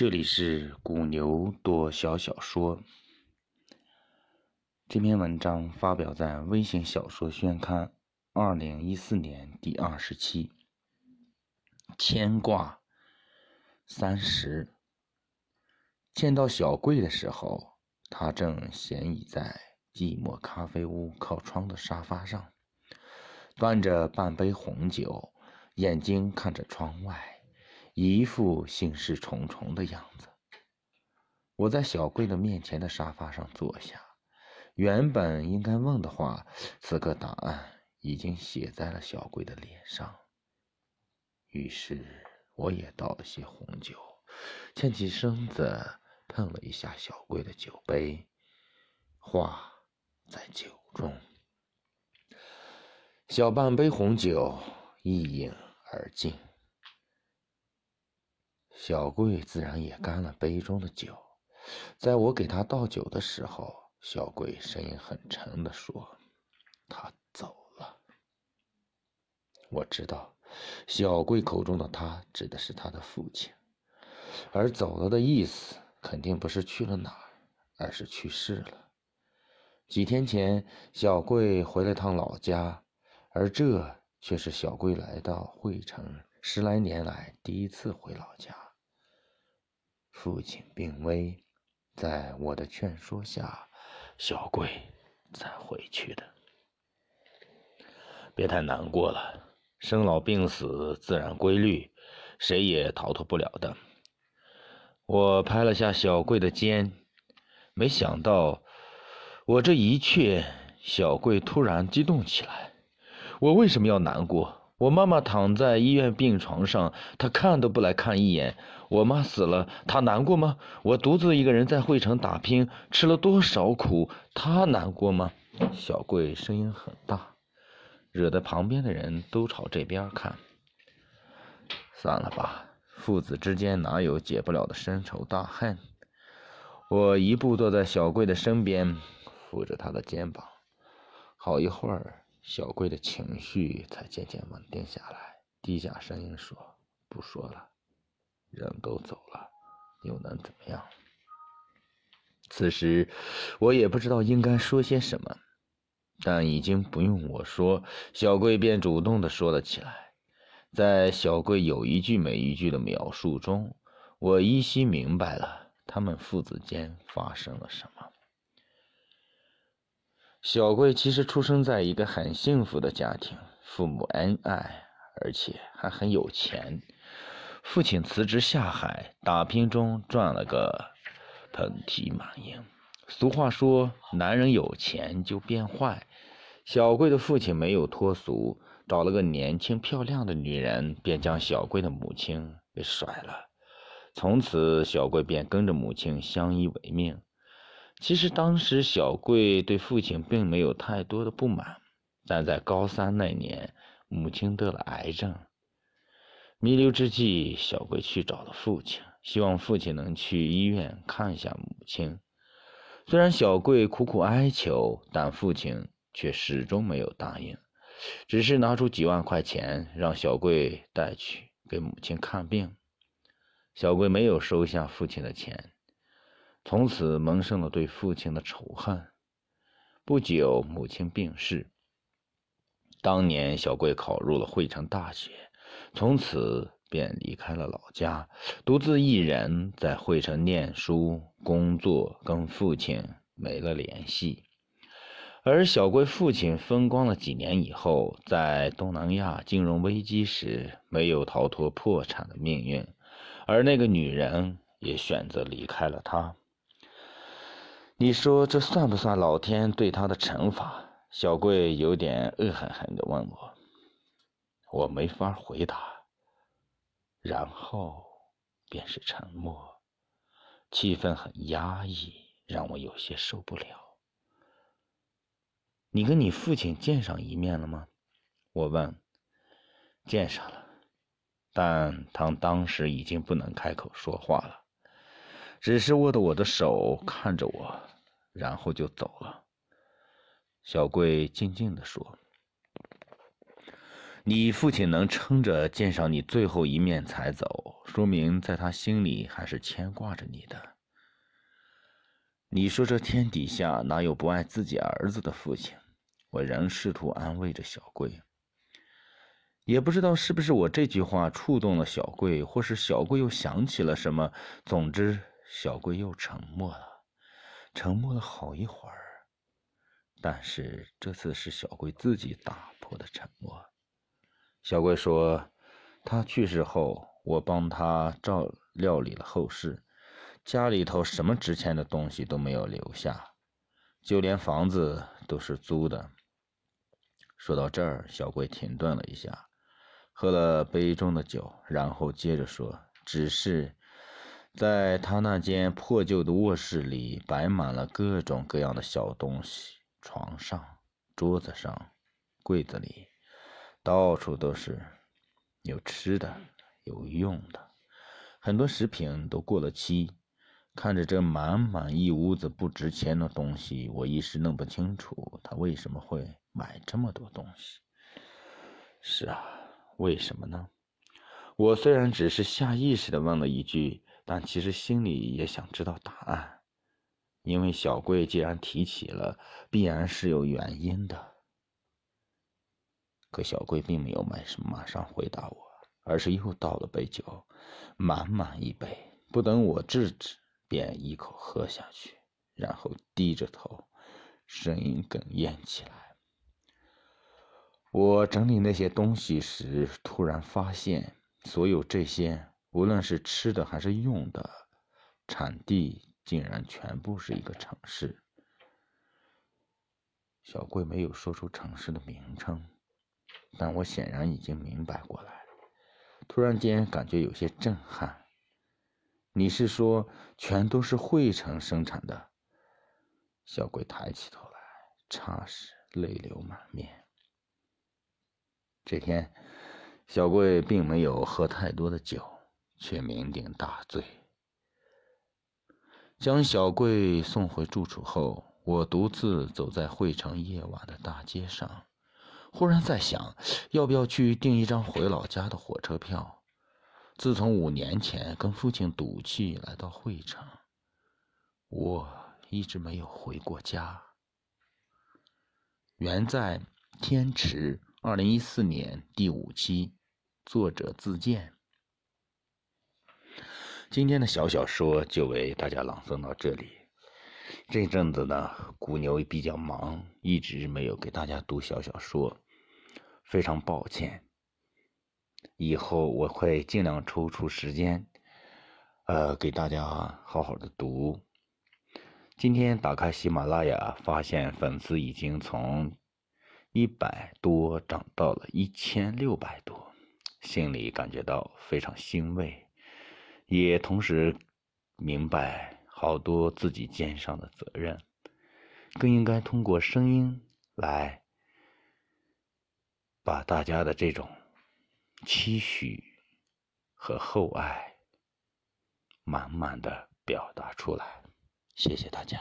这里是古牛多小小说。这篇文章发表在微型小说宣刊二零一四年第二十期。牵挂三十。见到小贵的时候，他正闲倚在寂寞咖啡屋靠窗的沙发上，端着半杯红酒，眼睛看着窗外。一副心事重重的样子。我在小贵的面前的沙发上坐下，原本应该问的话，此刻答案已经写在了小贵的脸上。于是我也倒了些红酒，欠起身子碰了一下小贵的酒杯，话在酒中。小半杯红酒一饮而尽。小贵自然也干了杯中的酒，在我给他倒酒的时候，小贵声音很沉的说：“他走了。”我知道，小贵口中的他指的是他的父亲，而走了的意思肯定不是去了哪儿，而是去世了。几天前，小贵回了趟老家，而这却是小贵来到惠城十来年来第一次回老家。父亲病危，在我的劝说下，小贵才回去的。别太难过了，生老病死自然规律，谁也逃脱不了的。我拍了下小贵的肩，没想到我这一劝，小贵突然激动起来。我为什么要难过？我妈妈躺在医院病床上，她看都不来看一眼。我妈死了，她难过吗？我独自一个人在会城打拼，吃了多少苦，她难过吗？小贵声音很大，惹得旁边的人都朝这边看。算了吧，父子之间哪有解不了的深仇大恨？我一步坐在小贵的身边，扶着他的肩膀，好一会儿。小贵的情绪才渐渐稳定下来，低下声音说：“不说了，人都走了，又能怎么样？”此时我也不知道应该说些什么，但已经不用我说，小贵便主动的说了起来。在小贵有一句没一句的描述中，我依稀明白了他们父子间发生了什么。小贵其实出生在一个很幸福的家庭，父母恩爱，而且还很有钱。父亲辞职下海打拼中赚了个盆体满盈。俗话说，男人有钱就变坏。小贵的父亲没有脱俗，找了个年轻漂亮的女人，便将小贵的母亲给甩了。从此，小贵便跟着母亲相依为命。其实当时小贵对父亲并没有太多的不满，但在高三那年，母亲得了癌症。弥留之际，小贵去找了父亲，希望父亲能去医院看一下母亲。虽然小贵苦苦哀求，但父亲却始终没有答应，只是拿出几万块钱让小贵带去给母亲看病。小贵没有收下父亲的钱。从此萌生了对父亲的仇恨。不久，母亲病逝。当年，小贵考入了汇城大学，从此便离开了老家，独自一人在汇城念书、工作，跟父亲没了联系。而小贵父亲风光了几年以后，在东南亚金融危机时，没有逃脱破产的命运，而那个女人也选择离开了他。你说这算不算老天对他的惩罚？小贵有点恶狠狠地问我，我没法回答。然后便是沉默，气氛很压抑，让我有些受不了。你跟你父亲见上一面了吗？我问。见上了，但他当时已经不能开口说话了。只是握着我的手看着我，然后就走了。小贵静静地说：“你父亲能撑着见上你最后一面才走，说明在他心里还是牵挂着你的。你说这天底下哪有不爱自己儿子的父亲？我仍试图安慰着小贵。也不知道是不是我这句话触动了小贵，或是小贵又想起了什么。总之，小贵又沉默了，沉默了好一会儿。但是这次是小贵自己打破的沉默。小贵说：“他去世后，我帮他照料理了后事，家里头什么值钱的东西都没有留下，就连房子都是租的。”说到这儿，小贵停顿了一下，喝了杯中的酒，然后接着说：“只是在他那间破旧的卧室里，摆满了各种各样的小东西，床上、桌子上、柜子里。”到处都是，有吃的，有用的，很多食品都过了期。看着这满满一屋子不值钱的东西，我一时弄不清楚他为什么会买这么多东西。是啊，为什么呢？我虽然只是下意识的问了一句，但其实心里也想知道答案。因为小贵既然提起了，必然是有原因的。可小贵并没有马上马上回答我，而是又倒了杯酒，满满一杯，不等我制止，便一口喝下去，然后低着头，声音哽咽起来。我整理那些东西时，突然发现，所有这些，无论是吃的还是用的，产地竟然全部是一个城市。小贵没有说出城市的名称。但我显然已经明白过来，突然间感觉有些震撼。你是说全都是汇城生产的？小贵抬起头来，霎时泪流满面。这天，小贵并没有喝太多的酒，却酩酊大醉。将小贵送回住处后，我独自走在会城夜晚的大街上。忽然在想，要不要去订一张回老家的火车票？自从五年前跟父亲赌气来到惠城，我一直没有回过家。原在天池，二零一四年第五期，作者自荐。今天的小小说就为大家朗诵到这里。这阵子呢，古牛比较忙，一直没有给大家读小小说，非常抱歉。以后我会尽量抽出时间，呃，给大家好好的读。今天打开喜马拉雅，发现粉丝已经从一百多涨到了一千六百多，心里感觉到非常欣慰，也同时明白。好多自己肩上的责任，更应该通过声音来把大家的这种期许和厚爱满满的表达出来。谢谢大家。